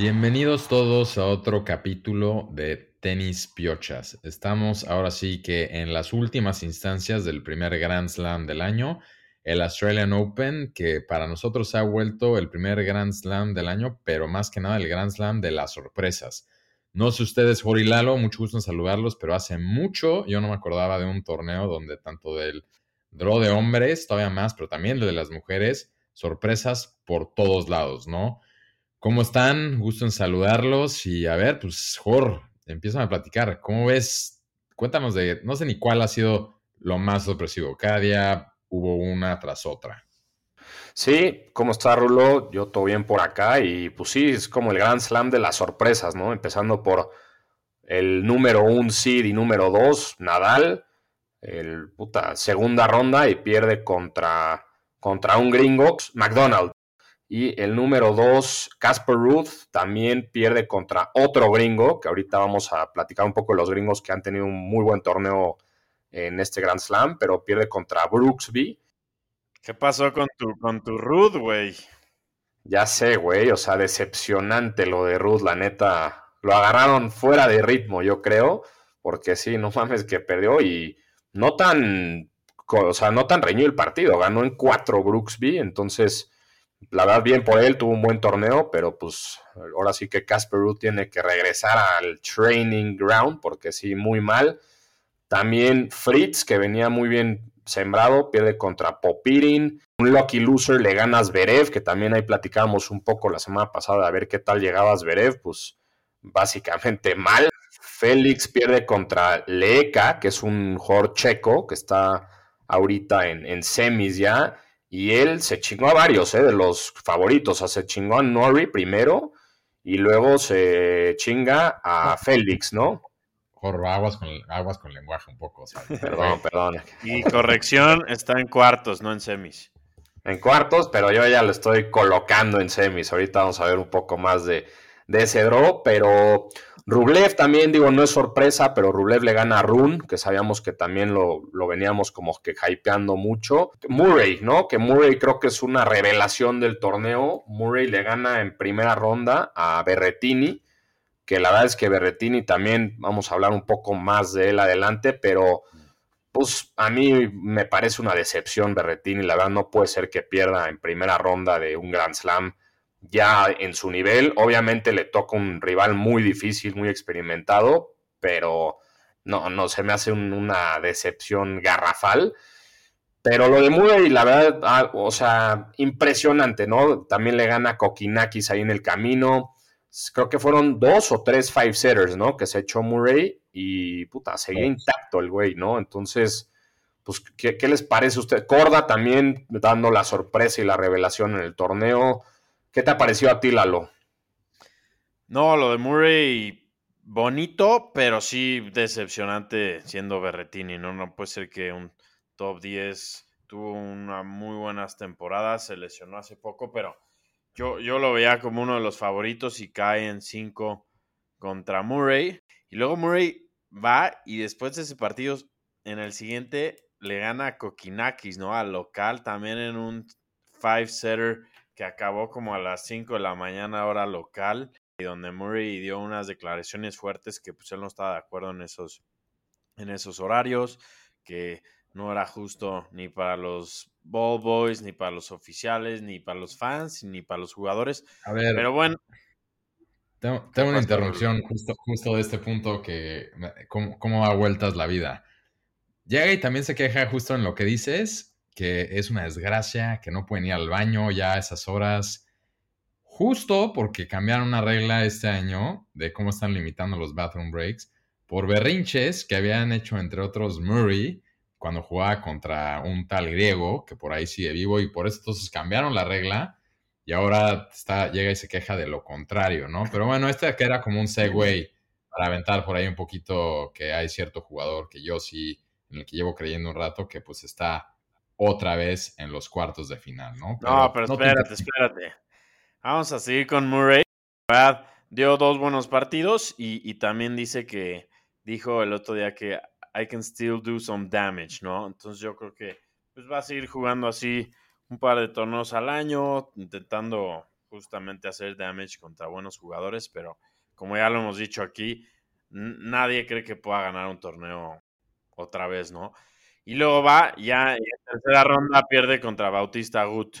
Bienvenidos todos a otro capítulo de Tenis Piochas. Estamos ahora sí que en las últimas instancias del primer Grand Slam del año, el Australian Open, que para nosotros ha vuelto el primer Grand Slam del año, pero más que nada el Grand Slam de las sorpresas. No sé ustedes, Jorge Lalo, mucho gusto en saludarlos, pero hace mucho yo no me acordaba de un torneo donde tanto del draw de hombres, todavía más, pero también de las mujeres, sorpresas por todos lados, ¿no? ¿Cómo están? Gusto en saludarlos y a ver, pues, Jor, empiezan a platicar. ¿Cómo ves? Cuéntanos de, no sé ni cuál ha sido lo más sorpresivo. Cada día hubo una tras otra. Sí, ¿cómo está Rulo? Yo todo bien por acá y pues sí, es como el gran slam de las sorpresas, ¿no? Empezando por el número un seed y número dos, Nadal, el puta segunda ronda y pierde contra, contra un gringo, McDonald. Y el número 2, Casper Ruth, también pierde contra otro gringo, que ahorita vamos a platicar un poco de los gringos que han tenido un muy buen torneo en este Grand Slam, pero pierde contra Brooksby. ¿Qué pasó con tu, con tu Ruth, güey? Ya sé, güey, o sea, decepcionante lo de Ruth, la neta. Lo agarraron fuera de ritmo, yo creo, porque sí, no mames que perdió y no tan, o sea, no tan reñido el partido, ganó en cuatro Brooksby, entonces la verdad, bien por él, tuvo un buen torneo, pero pues ahora sí que Casper Ruth tiene que regresar al training ground, porque sí, muy mal. También Fritz, que venía muy bien sembrado, pierde contra Popirin. Un lucky loser le gana a Zverev, que también ahí platicábamos un poco la semana pasada a ver qué tal llegaba Zverev, pues básicamente mal. Félix pierde contra Leeka, que es un jugador checo que está ahorita en, en semis ya. Y él se chingó a varios ¿eh? de los favoritos. O sea, se chingó a Nori primero y luego se chinga a Félix, ¿no? Jorro, aguas con, aguas con lenguaje un poco. perdón, perdón. Y corrección, está en cuartos, no en semis. En cuartos, pero yo ya lo estoy colocando en semis. Ahorita vamos a ver un poco más de, de ese draw, pero Rublev también, digo, no es sorpresa, pero Rublev le gana a Run, que sabíamos que también lo, veníamos como que hypeando mucho. Murray, ¿no? Que Murray creo que es una revelación del torneo. Murray le gana en primera ronda a Berretini, que la verdad es que Berretini también, vamos a hablar un poco más de él adelante, pero pues a mí me parece una decepción Berretini, la verdad no puede ser que pierda en primera ronda de un Grand Slam ya en su nivel. Obviamente le toca un rival muy difícil, muy experimentado, pero no, no, se me hace una decepción garrafal. Pero lo de Murray, la verdad, ah, o sea, impresionante, ¿no? También le gana Kokinakis ahí en el camino. Creo que fueron dos o tres five setters, ¿no? Que se echó Murray y puta, seguía intacto el güey, ¿no? Entonces, pues, ¿qué, ¿qué, les parece a usted? Corda también dando la sorpresa y la revelación en el torneo. ¿Qué te pareció a ti, Lalo? No, lo de Murray, bonito, pero sí decepcionante siendo Berretini, ¿no? No puede ser que un top 10 tuvo una muy buenas temporadas, se lesionó hace poco, pero yo, yo lo veía como uno de los favoritos y cae en 5 contra Murray. Y luego Murray va y después de ese partido, en el siguiente, le gana a Kokinakis, ¿no? Al local, también en un five-setter que acabó como a las 5 de la mañana hora local y donde Murray dio unas declaraciones fuertes que pues él no estaba de acuerdo en esos, en esos horarios, que no era justo ni para los ball boys, ni para los oficiales, ni para los fans, ni para los jugadores. A ver, pero bueno. Tengo, una interrupción justo, justo de este punto que cómo, cómo da vueltas la vida. Llega y también se queja justo en lo que dices que es una desgracia, que no pueden ir al baño ya a esas horas, justo porque cambiaron una regla este año de cómo están limitando los bathroom breaks por berrinches que habían hecho entre otros Murray cuando jugaba contra un tal griego que por ahí sigue vivo y por eso entonces cambiaron la regla y ahora está, llega y se queja de lo contrario, ¿no? Pero bueno, este que era como un segue para aventar por ahí un poquito que hay cierto jugador que yo sí, en el que llevo creyendo un rato, que pues está otra vez en los cuartos de final, ¿no? no, pero espérate, espérate. Vamos a seguir con Murray. Dio dos buenos partidos y, también dice que dijo el otro día que I can still do some damage, ¿no? Entonces yo creo que pues va a seguir jugando así un par de torneos al año, intentando justamente hacer damage contra buenos jugadores, pero como ya lo hemos dicho aquí, nadie cree que pueda ganar un torneo otra vez, ¿no? Y luego va, ya en tercera ronda pierde contra Bautista Gut.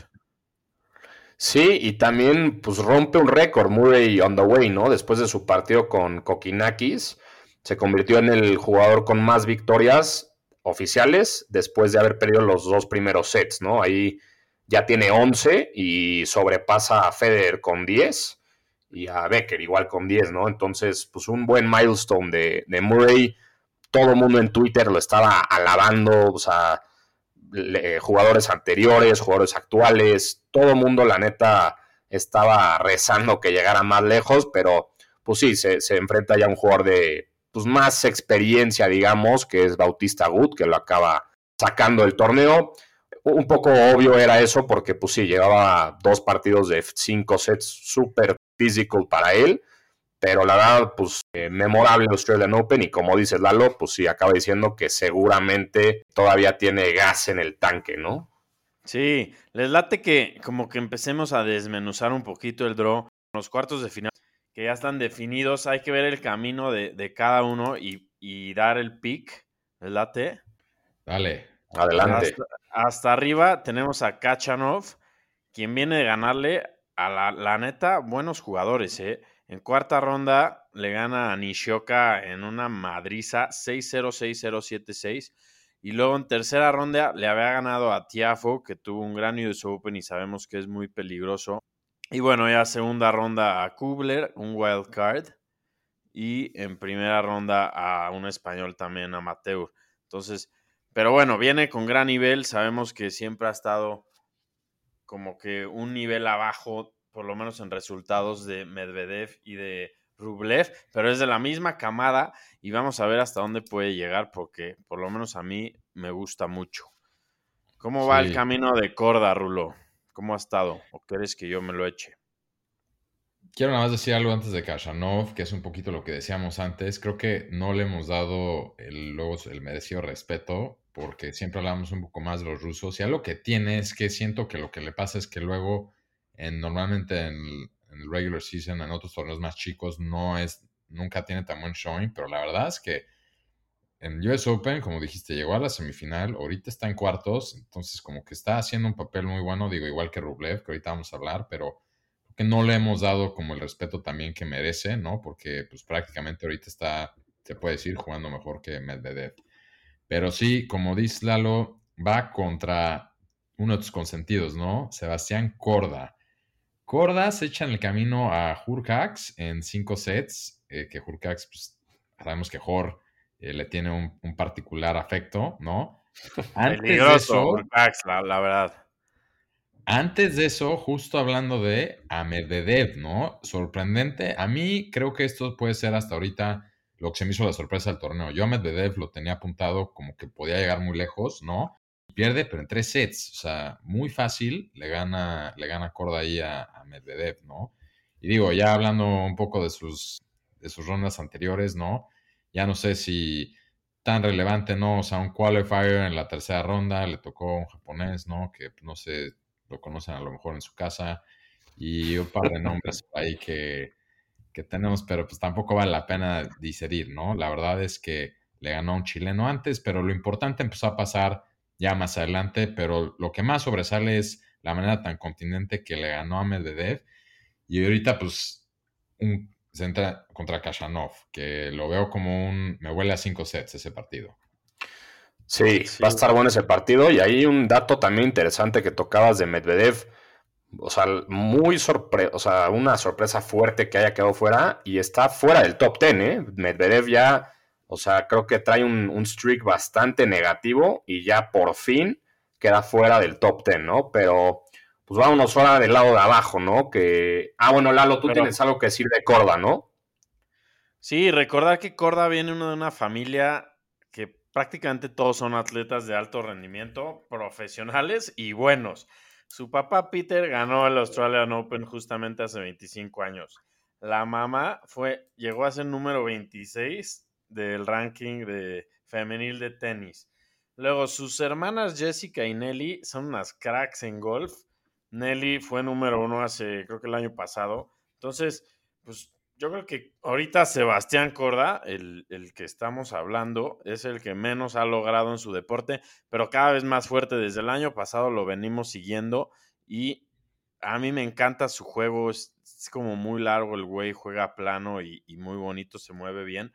Sí, y también pues rompe un récord Murray on the way, ¿no? Después de su partido con Kokinakis, se convirtió en el jugador con más victorias oficiales después de haber perdido los dos primeros sets, ¿no? Ahí ya tiene 11 y sobrepasa a Federer con 10 y a Becker igual con 10, ¿no? Entonces, pues un buen milestone de, de Murray. Todo el mundo en Twitter lo estaba alabando, o sea, jugadores anteriores, jugadores actuales, todo el mundo, la neta, estaba rezando que llegara más lejos, pero pues sí, se, enfrenta ya a un jugador de pues, más experiencia, digamos, que es Bautista Gut, que lo acaba sacando del torneo. Un poco obvio era eso porque pues sí, llevaba dos partidos de cinco sets súper physical para él pero la verdad, pues eh, memorable Australian Open y como dices Lalo, pues sí, acaba diciendo que seguramente todavía tiene gas en el tanque, ¿no? Sí, les late que como que empecemos a desmenuzar un poquito el draw. Los cuartos de final que ya están definidos, hay que ver el camino de, cada uno y, dar el pick. ¿Les late? Dale. Adelante. Hasta, arriba tenemos a Kachanov, quien viene de ganarle a la, la neta buenos jugadores, ¿eh? En cuarta ronda le gana a Nishioka en una madriza 6-0, 6-0, 7-6. Y luego en tercera ronda le había ganado a Tiafo, que tuvo un gran US Open y sabemos que es muy peligroso. Y bueno, ya segunda ronda a Kubler, un wild card. Y en primera ronda a un español también, amateur. Entonces, pero bueno, viene con gran nivel. Sabemos que siempre ha estado como que un nivel abajo por lo menos en resultados de Medvedev y de Rublev, pero es de la misma camada y vamos a ver hasta dónde puede llegar porque por lo menos a mí me gusta mucho. ¿Cómo va el camino de Corda, Rulo? ¿Cómo ha estado? ¿O quieres que yo me lo eche? Quiero nada más decir algo antes de Kashanov, que es un poquito lo que decíamos antes. Creo que no le hemos dado el, el merecido respeto, porque siempre hablamos un poco más de los rusos. Y algo que tiene es que siento que lo que le pasa es que luego normalmente en el, regular season, en otros torneos más chicos, no es, nunca tiene tan buen showing, pero la verdad es que en US Open, como dijiste, llegó a la semifinal, ahorita está en cuartos, entonces como que está haciendo un papel muy bueno, digo, igual que Rublev, que ahorita vamos a hablar, pero que no le hemos dado como el respeto también que merece, ¿no? Porque pues prácticamente ahorita está, se puede decir, jugando mejor que Medvedev. Pero sí, como dice Lalo, va contra uno de tus consentidos, ¿no? Sebastián Corda. Corda se echa en el camino a Hurcax en cinco sets, eh, que Hurcax, pues sabemos que Hor eh, le tiene un, particular afecto, ¿no? Antes de eso, la, verdad. Antes de eso, justo hablando de a Medvedev, ¿no? Sorprendente. A mí creo que esto puede ser hasta ahorita lo que se me hizo la sorpresa del torneo. Yo a Medvedev lo tenía apuntado como que podía llegar muy lejos, ¿no? Pierde, pero en tres sets. O sea, muy fácil le gana, le gana Corda ahí a, Medvedev, ¿no? Y digo, ya hablando un poco de sus, rondas anteriores, ¿no? Ya no sé si tan relevante, ¿no? O sea, un qualifier en la tercera ronda le tocó un japonés, ¿no? Que no sé, lo conocen a lo mejor en su casa. Y un par de nombres ahí que, que tenemos, pero pues tampoco vale la pena digerir, ¿no? La verdad es que le ganó a un chileno antes, pero lo importante empezó a pasar ya más adelante, pero lo que más sobresale es la manera tan continente que le ganó a Medvedev. Y ahorita, pues, un, se entra contra Kashanov, que lo veo como un. Me huele a cinco sets ese partido. Sí, va a estar bueno ese partido. Y hay un dato también interesante que tocabas de Medvedev. O sea, muy sorpresa, o sea, una sorpresa fuerte que haya quedado fuera y está fuera del top ten, ¿eh? Medvedev ya o sea, creo que trae un, streak bastante negativo y ya por fin queda fuera del top 10, ¿no? Pero pues vámonos fuera del lado de abajo, ¿no? Que. Ah, bueno, Lalo, tú tienes algo que decir de Corda, ¿no? Sí, recordar que Corda viene de una familia que prácticamente todos son atletas de alto rendimiento, profesionales y buenos. Su papá Peter ganó el Australian Open justamente hace 25 años. La mamá fue, llegó a ser número 26 del ranking de femenil de tenis. Luego, sus hermanas Jessica y Nelly son unas cracks en golf. Nelly fue número uno hace, creo que el año pasado. Entonces, pues yo creo que ahorita Sebastián Corda, el, el, que estamos hablando, es el que menos ha logrado en su deporte, pero cada vez más fuerte. Desde el año pasado lo venimos siguiendo y a mí me encanta su juego. Es, como muy largo el güey, juega plano y, y, muy bonito, se mueve bien.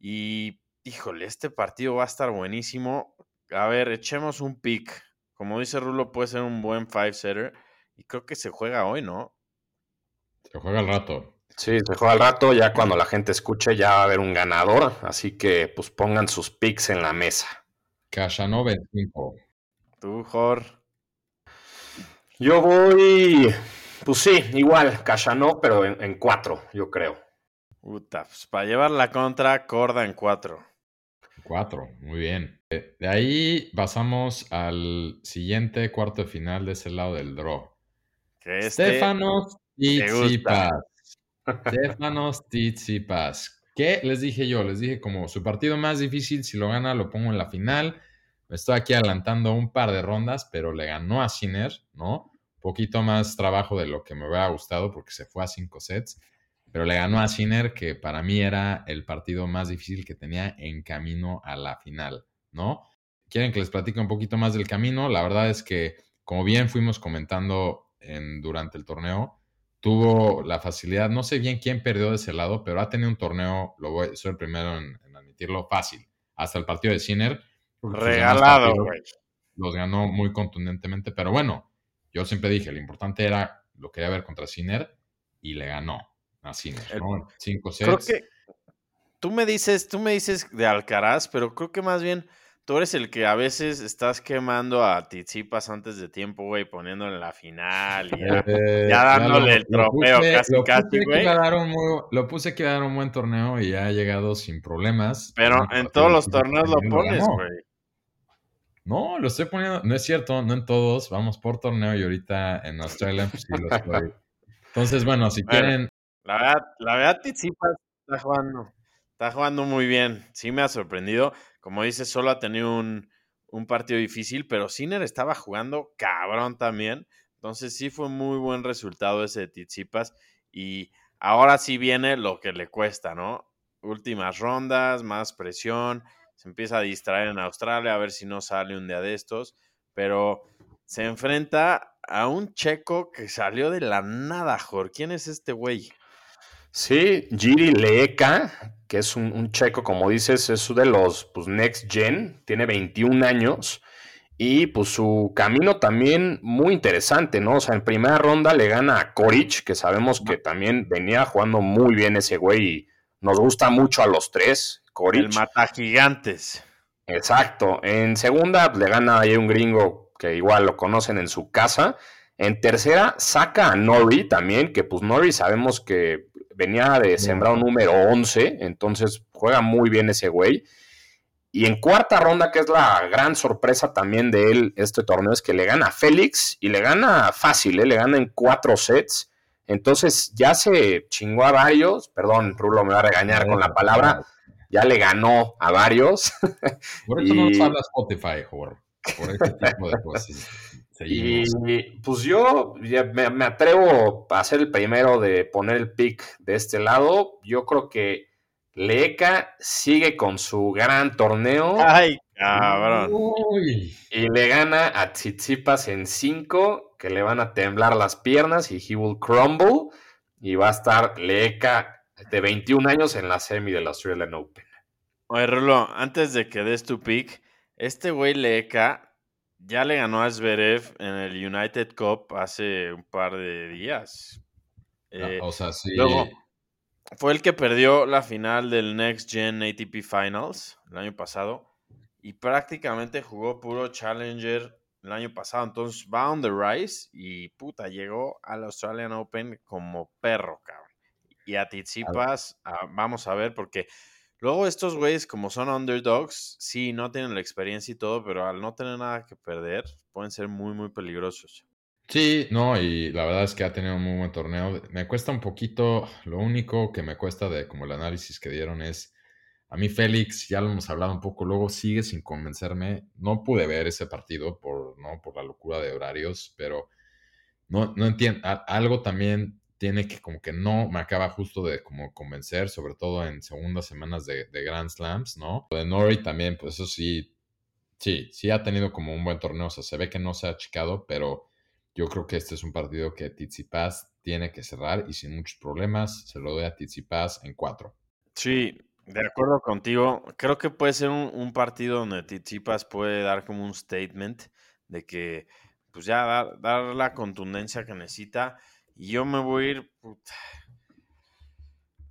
Y híjole, este partido va a estar buenísimo. A ver, echemos un pick. Como dice Rulo, puede ser un buen five-setter. Y creo que se juega hoy, ¿no? Se juega al rato. Sí, se juega al rato, ya cuando la gente escuche ya va a haber un ganador, así que pues pongan sus picks en la mesa. Cachano 25. Tú, Jor. Yo voy, pues sí, igual, Cachano, pero en, en cuatro, yo creo. Puta, pues para llevar la contra, Corda en cuatro. Cuatro, muy bien. De, de ahí pasamos al siguiente cuarto de final de ese lado del draw. Que este Stefanos. Tsitsipas. Stefanos Tsitsipas. ¿Qué les dije yo? Les dije como su partido más difícil, si lo gana lo pongo en la final. Me estoy aquí adelantando un par de rondas, pero le ganó a Sinner, ¿no? Un poquito más trabajo de lo que me hubiera gustado porque se fue a cinco sets, pero le ganó a Sinner, que para mí era el partido más difícil que tenía en camino a la final, ¿no? ¿Quieren que les platique un poquito más del camino? La verdad es que, como bien fuimos comentando en, durante el torneo, tuvo la facilidad, no sé bien quién perdió de ese lado, pero ha tenido un torneo, lo voy, soy el primero en, en admitirlo, fácil. Hasta el partido de Sinner. demás Regalado, güey. Los ganó muy contundentemente, pero bueno, yo siempre dije, lo importante era, lo quería ver contra Sinner y le ganó a Sinner, El- ¿no? Cinco Creo sets. que tú me dices, tú me dices de Alcaraz, pero creo que más bien tú eres el que a veces estás quemando a Tizipas antes de tiempo, güey, poniéndolo en la final y ya. Eh, ya dándole el trofeo puse- casi, lo casi, güey. muy- lo puse que dar un buen torneo y ya ha llegado sin problemas. Pero en todos los torneos lo pones, güey. No, lo estoy poniendo, no es cierto, no en todos, vamos por torneo y ahorita en Australia pues, sí lo estoy. Entonces, bueno, si Bueno. quieren, La verdad, la verdad, Tsitsipas está jugando, está jugando muy bien. Sí me ha sorprendido. Como dices, solo ha tenido un, un partido difícil, pero Sinner estaba jugando cabrón también. Entonces sí fue muy buen resultado ese de Tsitsipas. Y ahora sí viene lo que le cuesta, ¿no? Últimas rondas, más presión. Se empieza a distraer en Australia a ver si no sale un día de estos. Pero se enfrenta a un checo que salió de la nada, Jor. ¿Quién es este güey? Sí, Giri Leeka, que es un, un checo, como dices, es de los pues, Next Gen, tiene 21 años y pues su camino también muy interesante, ¿no? O sea, en primera ronda le gana a Koric, que sabemos que también venía jugando muy bien ese güey y nos gusta mucho a los tres, El Koric. mata gigantes. Exacto. En segunda le gana ahí un gringo que igual lo conocen en su casa. En tercera saca a Nori también, que pues Nori sabemos que venía de sembrado número 11, entonces juega muy bien ese güey. Y en cuarta ronda, que es la gran sorpresa también de él este torneo, es que le gana a Félix y le gana fácil, ¿eh? le gana en cuatro sets. Entonces ya se chingó a varios, perdón, Rulo me va a regañar con la palabra, ya le ganó a varios. Por eso no nos habla Spotify, Jor. Por este tipo de cosas. Y pues yo ya me, me atrevo a ser el primero de poner el pick de este lado. Yo creo que Leca sigue con su gran torneo Ay, cabrón. Uy. y le gana a Tsitsipas en 5, que le van a temblar las piernas y he will crumble. Y va a estar Leca de 21 años en la semi del Australian Open. Oye, Rulo, antes de que des tu pick, este güey Leca ya le ganó a Zverev en el United Cup hace un par de días. Eh, Ah, o sea, sí. luego, fue el que perdió la final del Next Gen ATP Finals el año pasado y prácticamente jugó puro Challenger el año pasado. Entonces va on the rise y puta, llegó al Australian Open como perro, cabrón. Y a Tsitsipas, ah, vamos a ver, porque luego estos güeyes, como son underdogs, sí, no tienen la experiencia y todo, pero al no tener nada que perder, pueden ser muy, muy peligrosos. Sí, no, y la verdad es que ha tenido un muy buen torneo. Me cuesta un poquito, lo único que me cuesta de como el análisis que dieron es, a mí Félix, ya lo hemos hablado un poco, luego sigue sin convencerme. No pude ver ese partido por, ¿no? por la locura de horarios, pero no, no entiendo, algo también tiene que como que no me acaba justo de como convencer, sobre todo en segundas semanas de, Grand Slams, ¿no? De Nori también, pues eso sí, sí, sí ha tenido como un buen torneo, o sea, se ve que no se ha achicado, pero yo creo que este es un partido que Tsitsipas tiene que cerrar y sin muchos problemas se lo doy a Tsitsipas en cuatro. Sí, de acuerdo contigo. Creo que puede ser un, partido donde Tsitsipas puede dar como un statement de que pues ya dar, la contundencia que necesita. Y yo me voy a ir...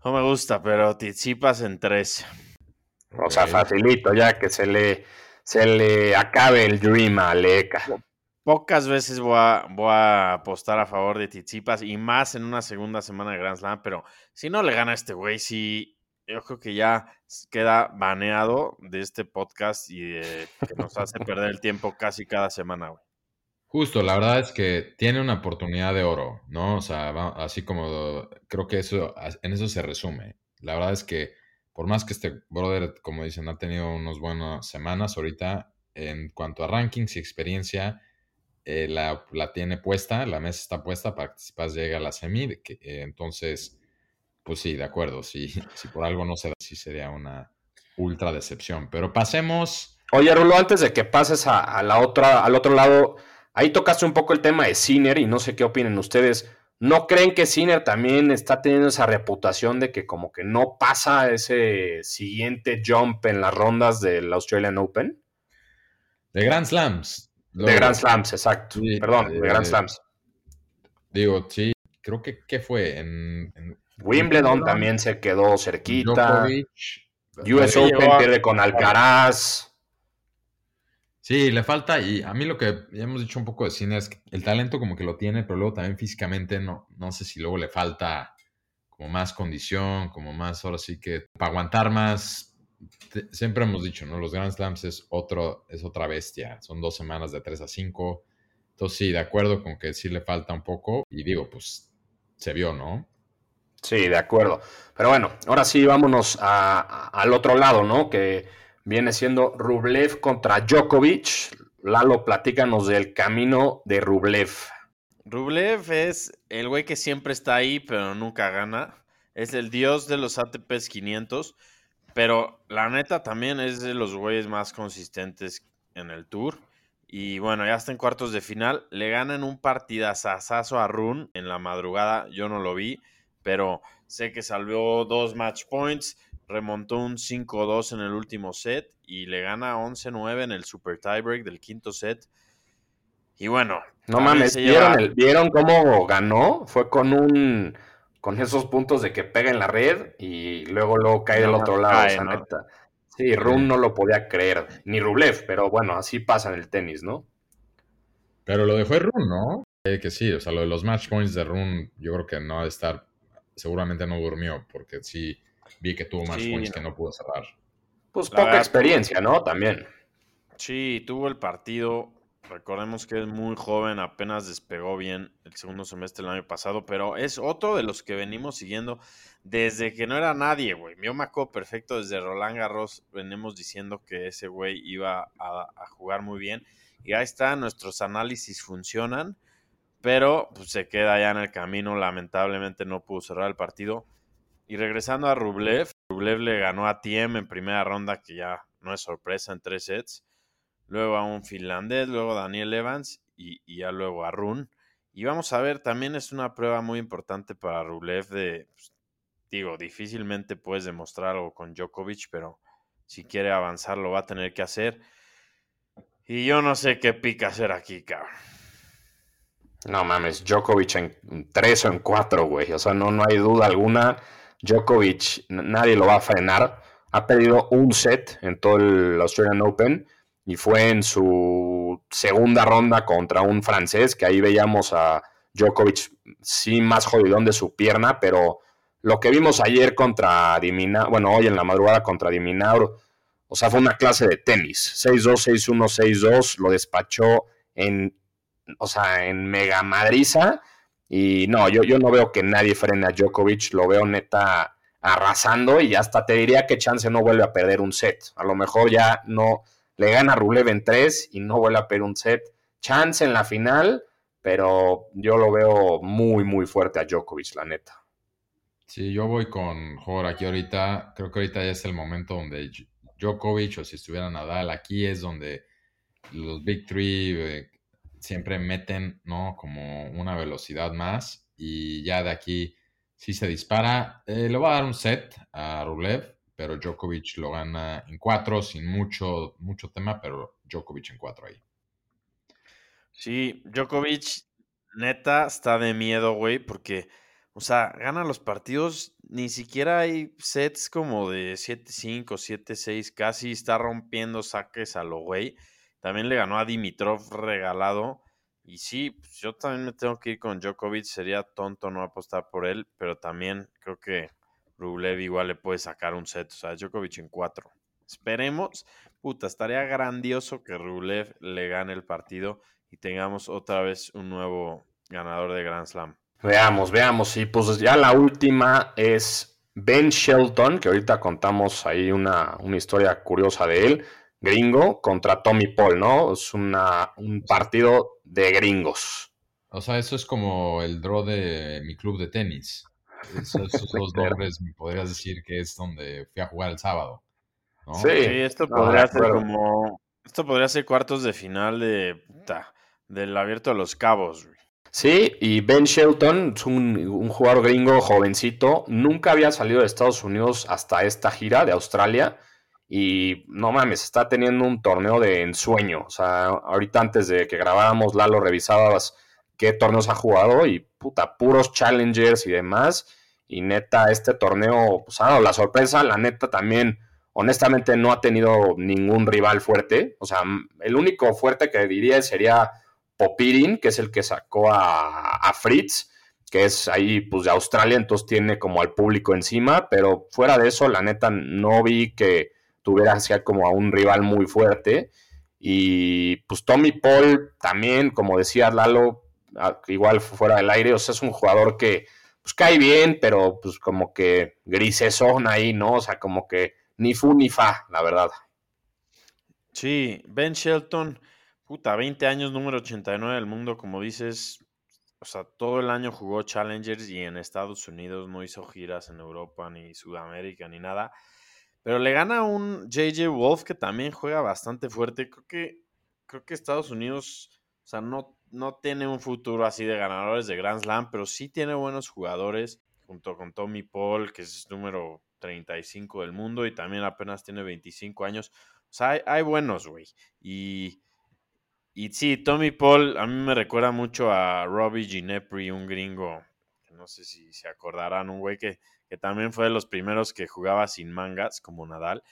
No me gusta, pero Tsitsipas en tres. O sea, facilito, ya que se le, se le acabe el dream a Leca. Pocas veces voy a, voy a apostar a favor de Tsitsipas y más en una segunda semana de Grand Slam, pero si no le gana a este güey, sí, yo creo que ya queda baneado de este podcast y que nos hace perder el tiempo casi cada semana, güey. Justo, la verdad es que tiene una oportunidad de oro, ¿no? O sea, así como creo que eso, en eso se resume. La verdad es que por más que este brother, como dicen, ha tenido unas buenas semanas ahorita, en cuanto a rankings y experiencia, eh, la, tiene puesta, la mesa está puesta para que Tsipas llegue a la semi. Que, eh, entonces, pues sí, de acuerdo. Si, si por algo no se da, sí sería una ultra decepción. Pero pasemos. Oye, Rulo, antes de que pases a, la otra, al otro lado, ahí tocaste un poco el tema de Sinner y no sé qué opinen ustedes. ¿No creen que Sinner también está teniendo esa reputación de que como que no pasa ese siguiente jump en las rondas del Australian Open? De Grand Slams de Grand Slams, exacto. Perdón, de Grand Slams. Digo, sí, creo que ¿qué fue? En, Wimbledon, también se quedó cerquita. US Open pierde con Alcaraz. Sí, le falta, y a mí lo que hemos dicho un poco de cine es que el talento como que lo tiene, pero luego también físicamente no, no sé si luego le falta como más condición, como más, ahora sí que para aguantar más siempre hemos dicho, ¿no? Los Grand Slams es, otro, es otra bestia. Son dos semanas de 3 a 5. Entonces, sí, de acuerdo con que sí le falta un poco. Y digo, pues se vio, ¿no? Sí, de acuerdo. Pero bueno, ahora sí, vámonos al otro lado, ¿no? Que viene siendo Rublev contra Djokovic. Lalo, platícanos del camino de Rublev. Rublev es el güey que siempre está ahí, pero nunca gana. Es el dios de los ATPs 500. Pero la neta también es de los güeyes más consistentes en el tour. Y bueno, ya está en cuartos de final. Le ganan un partidazazazo a Run en la madrugada. Yo no lo vi, pero sé que salvó dos match points. Remontó un 5-2 en el último set y le gana 11-9 en el super tiebreak del quinto set. Y bueno, no mames, ¿vieron, ¿vieron cómo ganó? Fue con un con esos puntos de que pega en la red y luego luego cae del otro lado. Sí, Run no lo podía creer, ni Rublev, pero bueno, así pasa en el tenis, ¿no? Pero lo dejó Run, ¿no? Eh, que sí, o sea, lo de los match points de Run, yo creo que no ha de estar, seguramente no durmió, porque sí vi que tuvo match points que no pudo cerrar. Pues poca experiencia, ¿no? También. Sí, tuvo el partido Recordemos que es muy joven, apenas despegó bien el segundo semestre del año pasado, pero es otro de los que venimos siguiendo desde que no era nadie, güey. Yo me acuerdo perfecto desde Roland Garros, venimos diciendo que ese güey iba a, jugar muy bien. Y ahí está, nuestros análisis funcionan, pero pues, se queda ya en el camino. Lamentablemente no pudo cerrar el partido. Y regresando a Rublev, Rublev le ganó a Tiem en primera ronda, que ya no es sorpresa en tres sets luego a un finlandés, luego a Daniel Evans y, ya luego a Run. Y vamos a ver, también es una prueba muy importante para Rublev de, pues, digo, difícilmente puedes demostrar algo con Djokovic, pero si quiere avanzar lo va a tener que hacer. Y yo no sé qué pica hacer aquí, cabrón. No mames, Djokovic en tres o en cuatro, güey. O sea, no, no hay duda alguna. Djokovic, nadie lo va a frenar. Ha perdido un set en todo el Australian Open y fue en su segunda ronda contra un francés, que ahí veíamos a Djokovic sí más jodidón de su pierna, pero lo que vimos ayer contra Diminaur, bueno, hoy en la madrugada contra Diminaur, o sea, fue una clase de tenis, 6-2, 6-1, 6-2, lo despachó en, o sea, en mega madriza, y no, yo, yo no veo que nadie frene a Djokovic, lo veo neta arrasando y hasta te diría que Chance no vuelve a perder un set, a lo mejor ya no le gana Rublev en 3 y no vuelve a perder un set. Chance en la final, pero yo lo veo muy, muy fuerte a Djokovic, la neta. Sí, yo voy con Jor aquí ahorita. Creo que ahorita ya es el momento donde Djokovic o si estuviera Nadal, aquí es donde los Big Three eh, siempre meten, ¿no? Como una velocidad más y ya de aquí si se dispara. Eh, le va a dar un set a Rublev, pero Djokovic lo gana en cuatro sin mucho, mucho tema, pero Djokovic en cuatro ahí. Sí, Djokovic neta está de miedo, güey, porque, o sea, gana los partidos, ni siquiera hay sets como de 7-5, 7-6, casi está rompiendo saques a lo güey. También le ganó a Dimitrov regalado. Y sí, pues, yo también me tengo que ir con Djokovic. Sería tonto no apostar por él, pero también creo que Rublev igual le puede sacar un set. O sea, Djokovic en cuatro. Esperemos. Puta, estaría grandioso que Rublev le gane el partido y tengamos otra vez un nuevo ganador de Grand Slam. Veamos, veamos. Y pues ya la última es Ben Shelton, que ahorita contamos ahí una, una historia curiosa de él gringo contra Tommy Paul, ¿no? Es una, un partido de gringos. O sea, eso es como el draw de mi club de tenis. Esos, dos nombres me podrías decir que es donde fui a jugar el sábado. Sí, esto podría ser como. Esto podría ser cuartos de final de del abierto de los cabos. Sí, y Ben Shelton es un, un, jugador gringo jovencito. Nunca había salido de Estados Unidos hasta esta gira de Australia. Y no mames, está teniendo un torneo de ensueño. O sea, ahorita antes de que grabáramos, Lalo revisabas qué torneos ha jugado y puta, puros challengers y demás. Y neta, este torneo, pues ha dado la sorpresa. La neta también, honestamente, no ha tenido ningún rival fuerte. O sea, el único fuerte que diría sería Popirin, que es el que sacó a, a Fritz, que es ahí pues de Australia, entonces tiene como al público encima. Pero fuera de eso, la neta, no vi que tuviera hacia como a un rival muy fuerte. Y pues Tommy Paul también, como decía Lalo, igual fuera del aire, o sea, es un jugador que pues cae bien, pero pues como que son ahí, ¿no? O sea, como que ni fu ni fa, la verdad. Sí, Ben Shelton, puta, 20 años, número 89 del mundo, como dices, o sea, todo el año jugó Challengers y en Estados Unidos no hizo giras en Europa ni Sudamérica ni nada. Pero le gana un JJ Wolf que también juega bastante fuerte. Creo que, creo que Estados Unidos, o sea, no, no tiene un futuro así de ganadores de Grand Slam, pero sí tiene buenos jugadores, junto con Tommy Paul, que es número 35 del mundo y también apenas tiene 25 años. O sea, hay, buenos, güey. Y, y sí, Tommy Paul a mí me recuerda mucho a Robbie Ginepri, un gringo, que no sé si se acordarán, un güey que que también fue de los primeros que jugaba sin mangas, como Nadal.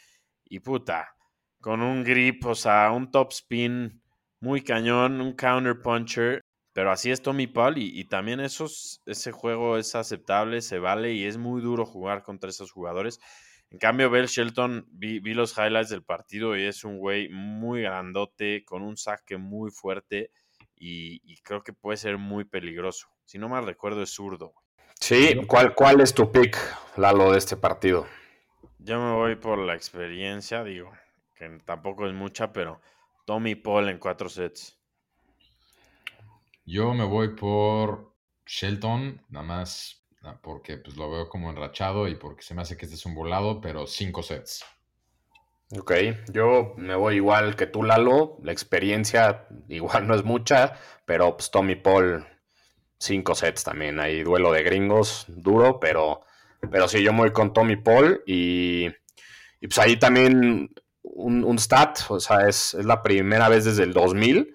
Y puta, con un grip, o sea, un top spin muy cañón, un counter puncher. Pero así es Tommy Paul y, también esos, ese juego es aceptable, se vale y es muy duro jugar contra esos jugadores. En cambio, Bell Shelton, vi, los highlights del partido y es un güey muy grandote, con un saque muy fuerte y, y creo que puede ser muy peligroso. Si no mal recuerdo, es zurdo. Sí, ¿cuál, cuál es tu pick, Lalo, de este partido? Yo me voy por la experiencia, digo, que tampoco es mucha, pero Tommy Paul en cuatro sets. Yo me voy por Shelton, nada más porque pues, lo veo como enrachado y porque se me hace que este es un volado, pero cinco sets. Ok, yo me voy igual que tú, Lalo. La experiencia igual no es mucha, pero pues Tommy Paul cinco sets también. Hay duelo de gringos duro, pero, pero sí, yo voy con Tommy Paul y, pues ahí también un, stat, o sea, es, la primera vez desde el 2000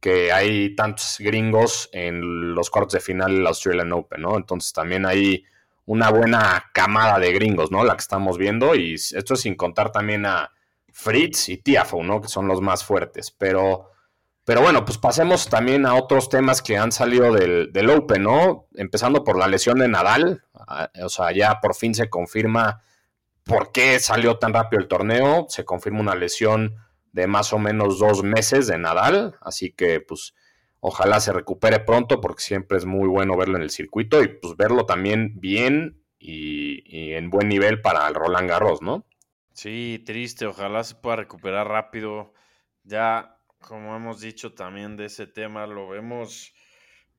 que hay tantos gringos en los cuartos de final del Australian Open, ¿no? Entonces también hay una buena camada de gringos, ¿no? La que estamos viendo y esto es sin contar también a Fritz y Tiafoe, ¿no? Que son los más fuertes, pero pero bueno, pues pasemos también a otros temas que han salido del, del, Open, ¿no? Empezando por la lesión de Nadal. Ah, o sea, ya por fin se confirma por qué salió tan rápido el torneo. Se confirma una lesión de más o menos dos meses de Nadal. Así que, pues, ojalá se recupere pronto porque siempre es muy bueno verlo en el circuito y pues verlo también bien y, y en buen nivel para el Roland Garros, ¿no? Sí, triste. Ojalá se pueda recuperar rápido. Ya como hemos dicho también de ese tema, lo vemos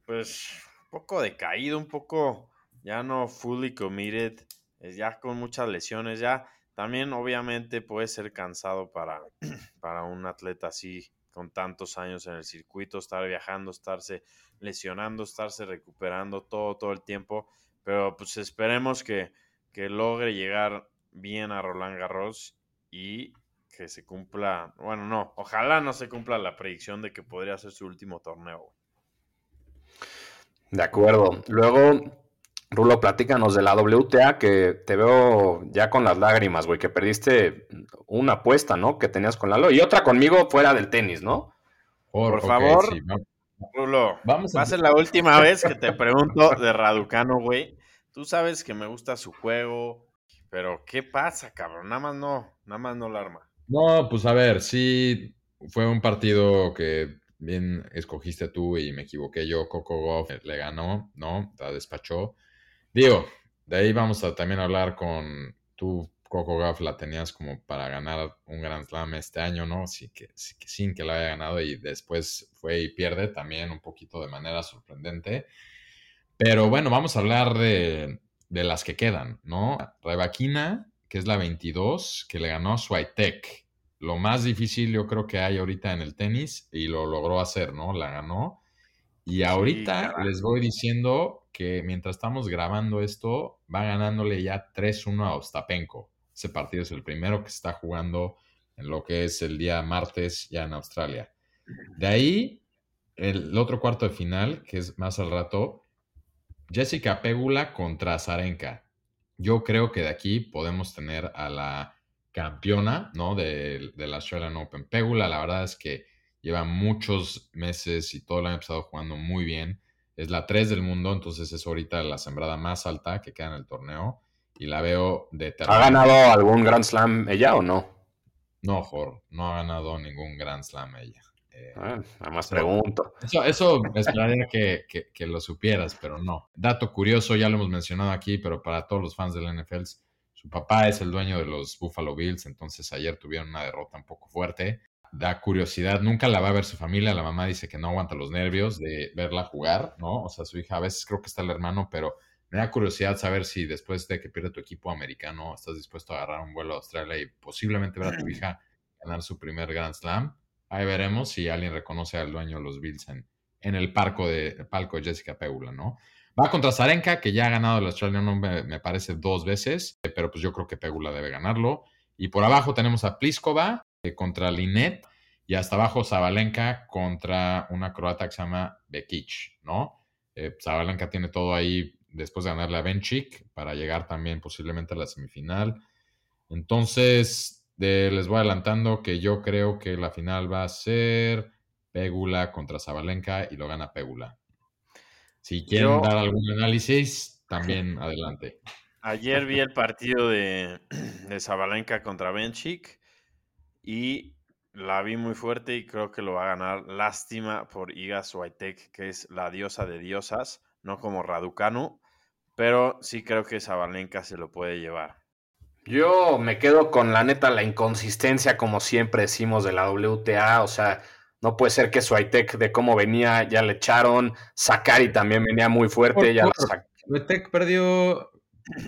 pues, un poco decaído, un poco ya no fully committed, ya con muchas lesiones, ya también obviamente puede ser cansado para, para un atleta así con tantos años en el circuito, estar viajando, estarse lesionando, estarse recuperando todo, todo el tiempo. Pero pues esperemos que, que logre llegar bien a Roland Garros y que se cumpla, bueno, no, ojalá no se cumpla la predicción de que podría ser su último torneo. De acuerdo. Luego, Rulo, platícanos de la WTA, que te veo ya con las lágrimas, güey, que perdiste una apuesta, ¿no? Que tenías con Lalo y otra conmigo fuera del tenis, ¿no? Por, favor, Rulo, Vamos va a ser la última vez que te pregunto de Raducano, güey. Tú sabes que me gusta su juego, pero ¿qué pasa, cabrón? Nada más no, nada más no la arma. No, pues a ver, sí, fue un partido que bien escogiste tú y me equivoqué yo. Coco Goff le ganó, ¿no? La despachó. Digo, de ahí vamos a también hablar con tú, Coco Goff, la tenías como para ganar un Grand Slam este año, ¿no? Sí que, sin que la haya ganado y después fue y pierde también un poquito de manera sorprendente. Pero bueno, vamos a hablar de, de las que quedan, ¿no? Rebaquina, que es la 22, que le ganó Swiatek. Lo más difícil yo creo que hay ahorita en el tenis y lo logró hacer, ¿no? La ganó. Y ahorita les voy diciendo que mientras estamos grabando esto, va ganándole ya 3-1 a Ostapenko. Ese partido es el primero que está jugando en lo que es el día martes ya en Australia. De ahí, el otro cuarto de final, que es más al rato, Jessica Pegula contra Zarenka. Yo creo que de aquí podemos tener a la campeona, ¿no? De, de la Australian Open. Pegula, la verdad es que lleva muchos meses y todo lo ha empezado jugando muy bien. Es la 3 del mundo, entonces es ahorita la sembrada más alta que queda en el torneo. Y la veo de ¿Ha ganado algún Grand Slam ella o no? No, Jor, no ha ganado ningún Grand Slam ella. Eh, ah, nada más pregunto. Eso, eso esperaría que, que, lo supieras, pero no. Dato curioso, ya lo hemos mencionado aquí, pero para todos los fans del NFL, su papá es el dueño de los Buffalo Bills, entonces ayer tuvieron una derrota un poco fuerte da curiosidad, nunca la va a ver su familia, la mamá dice que no aguanta los nervios de verla jugar, ¿no? O sea, su hija a veces creo que está el hermano, pero me da curiosidad saber si después de que pierde tu equipo americano estás dispuesto a agarrar un vuelo a Australia y posiblemente ver a tu hija ganar su primer Grand Slam. Ahí veremos si alguien reconoce al dueño de los Bills en, el, parco de, palco de Jessica Peula, ¿no? Va contra Zarenka, que ya ha ganado el Australian me, me parece, dos veces, pero pues yo creo que Pegula debe ganarlo. Y por abajo tenemos a Pliskova, eh, contra Linet y hasta abajo Zabalenka contra una croata que se llama Bekic, ¿no? Eh, Zabalenka tiene todo ahí después de ganarle a Benchik para llegar también posiblemente a la semifinal. Entonces, les voy adelantando que yo creo que la final va a ser Pegula contra Zabalenka y lo gana Pegula. Si quieren dar algún análisis, también adelante. Ayer vi el partido de, de Zabalenka contra Benchik y la vi muy fuerte y creo que lo va a ganar. Lástima por Iga Swiatek, que es la diosa de diosas, no como Raducanu, pero sí creo que Zabalenka se lo puede llevar. Yo me quedo con la neta la inconsistencia, como siempre decimos, de la WTA. O sea, no puede ser que Swiatek, de cómo venía, ya le echaron. Sakari también venía muy fuerte. Ya Swiatek perdió.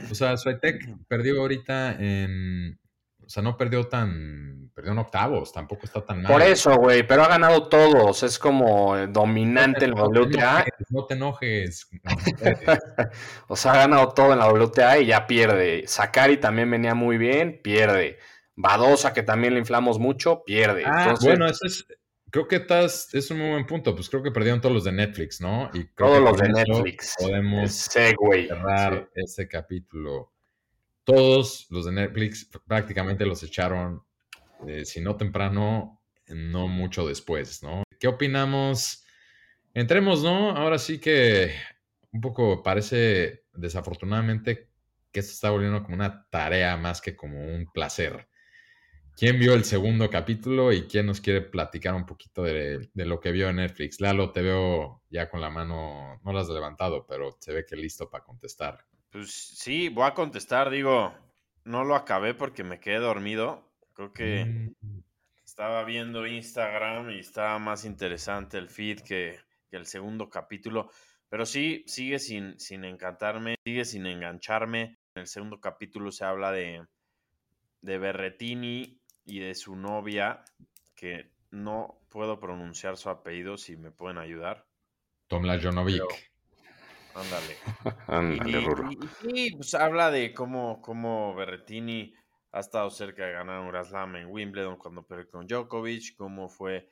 O sea, Swiatek perdió ahorita en o sea, no perdió tan. Perdió en octavos, tampoco está tan mal. Por eso, güey, pero ha ganado todos. Es como dominante en la WTA. no te enojes. o sea, ha ganado todo en la WTA y ya pierde. Sakari también venía muy bien, pierde. Badosa, que también le inflamos mucho, pierde. Ah, bueno, eso es. Creo que estás, es un muy buen punto. Pues creo que perdieron todos los de Netflix, ¿no? Y todos los de Netflix. Podemos cerrar este capítulo todos los de Netflix prácticamente los echaron, eh, si no temprano, no mucho después, ¿no? ¿Qué opinamos? Entremos, ¿no? Ahora sí que un poco parece desafortunadamente que esto está volviendo como una tarea más que como un placer. ¿Quién vio el segundo capítulo y quién nos quiere platicar un poquito de, de, lo que vio en Netflix? Lalo, te veo ya con la mano, no la has levantado, pero se ve que listo para contestar. Pues sí, voy a contestar, digo, no lo acabé porque me quedé dormido. Creo que mm. estaba viendo Instagram y estaba más interesante el feed que, que el segundo capítulo. Pero sí, sigue sin, sin encantarme, sigue sin engancharme. En el segundo capítulo se habla de, de Berretini y de su novia, que no puedo pronunciar su apellido, si me pueden ayudar. Tomla Jonovic. Ándale. Ándale, y, pues habla de cómo, cómo Berretini ha estado cerca de ganar un Grand Slam en Wimbledon cuando perdió con Djokovic, cómo fue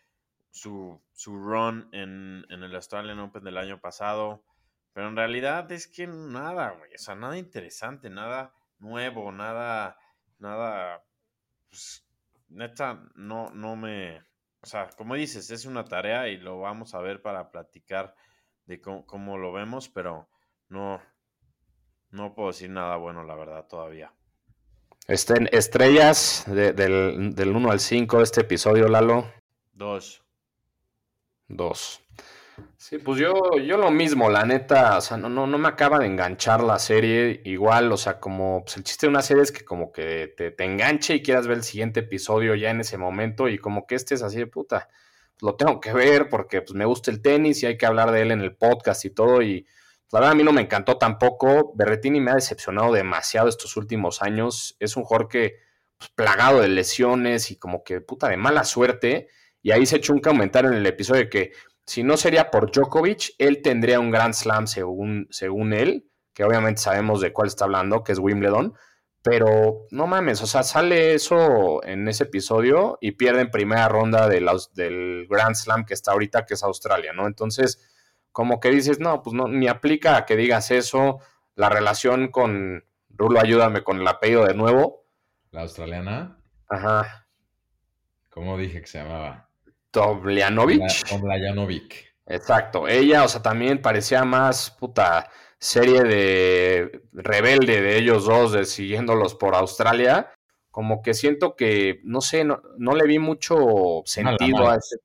su, su run en, en, el Australian Open del año pasado. Pero en realidad es que nada, güey. O sea, nada interesante, nada nuevo, nada, nada. Pues, neta, no, no me. O sea, como dices, es una tarea y lo vamos a ver para platicar de cómo, lo vemos, pero no, no puedo decir nada bueno, la verdad, todavía. Estén estrellas del, del 1 al 5 de este episodio, Lalo. Dos. Dos. Sí, pues yo, yo lo mismo, la neta, o sea, no, no, no me acaba de enganchar la serie igual, o sea, como pues el chiste de una serie es que como que te, te enganche y quieras ver el siguiente episodio ya en ese momento y como que este es así de puta, lo tengo que ver porque pues, me gusta el tenis y hay que hablar de él en el podcast y todo. Y la verdad a mí no me encantó tampoco. Berretini me ha decepcionado demasiado estos últimos años. Es un jugador que pues, plagado de lesiones y como que puta de mala suerte. Y ahí se echó un comentario en el episodio de que si no sería por Djokovic, él tendría un Grand Slam según, según él, que obviamente sabemos de cuál está hablando, que es Wimbledon pero no mames, o sea, sale eso en ese episodio y pierden primera ronda de del Grand Slam que está ahorita, que es Australia, ¿no? Entonces, como que dices, no, pues no, ni aplica a que digas eso. La relación con Rulo, ayúdame con el apellido de nuevo. La australiana. Ajá. ¿Cómo dije que se llamaba? Tomljanovic. Tomljanovic. Exacto. Ella, o sea, también parecía más puta serie de rebelde de ellos dos, de siguiéndolos por Australia, como que siento que, no sé, no, le vi mucho sentido a ese.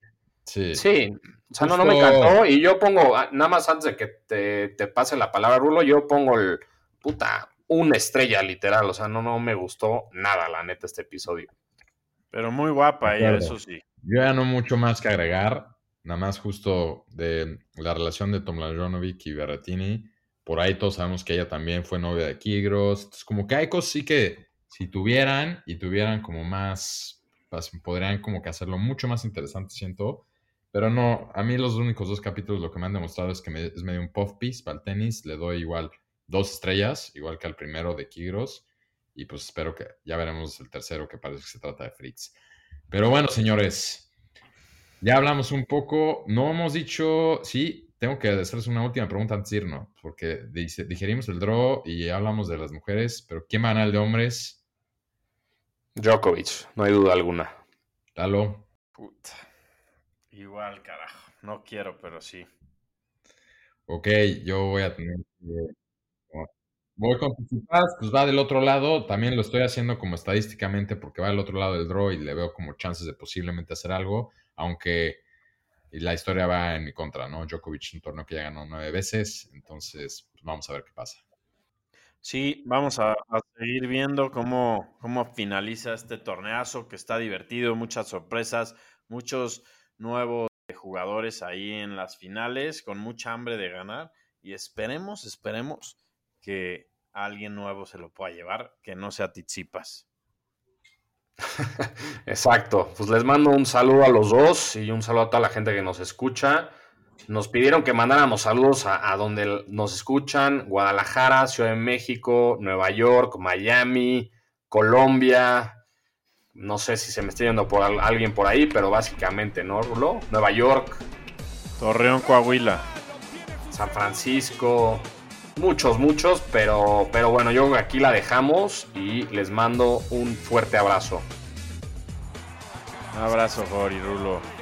Sí. sí. O sea, no, no me encantó. Y yo pongo, ah, nada más antes de que te, te pase la palabra, Rulo, yo pongo el puta, una estrella literal. O sea, no, no me gustó nada, la neta, este episodio. Pero muy guapa ella, eso sí. Yo ya no mucho más que agregar. Nada más justo de la relación de Tomlanovic y Berrettini por ahí todos sabemos que ella también fue novia de Kigros. Entonces, como que hay cosas sí que si tuvieran y tuvieran como más, pues, podrían como que hacerlo mucho más interesante, siento. Pero no, a mí los únicos dos capítulos lo que me han demostrado es que es medio un puff piece para el tenis. Le doy igual dos estrellas, igual que al primero de Kigros. Y pues espero que ya veremos el tercero que parece que se trata de Fritz. Pero bueno, señores, ya hablamos un poco. No hemos dicho, sí, tengo que hacerles una última pregunta antes de irnos, porque digerimos el draw y hablamos de las mujeres, pero ¿quién va a ganar el de hombres? Djokovic, no hay duda alguna. Lalo. Puta. Igual, carajo. No quiero, pero sí. Ok, yo voy a tener que... Voy con Tsitsipas, pues va del otro lado. También lo estoy haciendo como estadísticamente porque va del otro lado del draw y le veo como chances de posiblemente hacer algo, aunque la historia va en mi contra, ¿no? Djokovic un torneo que ya ganó nueve veces, entonces pues, vamos a ver qué pasa. Sí, vamos a, seguir viendo cómo, cómo finaliza este torneazo que está divertido, muchas sorpresas, muchos nuevos jugadores ahí en las finales con mucha hambre de ganar y esperemos, esperemos que alguien nuevo se lo pueda llevar, que no sea Tizipas. Exacto, pues les mando un saludo a los dos y un saludo a toda la gente que nos escucha. Nos pidieron que mandáramos saludos a, donde nos escuchan, Guadalajara, Ciudad de México, Nueva York, Miami, Colombia. No sé si se me está yendo por alguien por ahí, pero básicamente, ¿no, Rulo? Nueva York. Torreón, Coahuila. San Francisco, Muchos, muchos, pero, pero bueno, yo aquí la dejamos y les mando un fuerte abrazo. Un abrazo, Jori Rulo.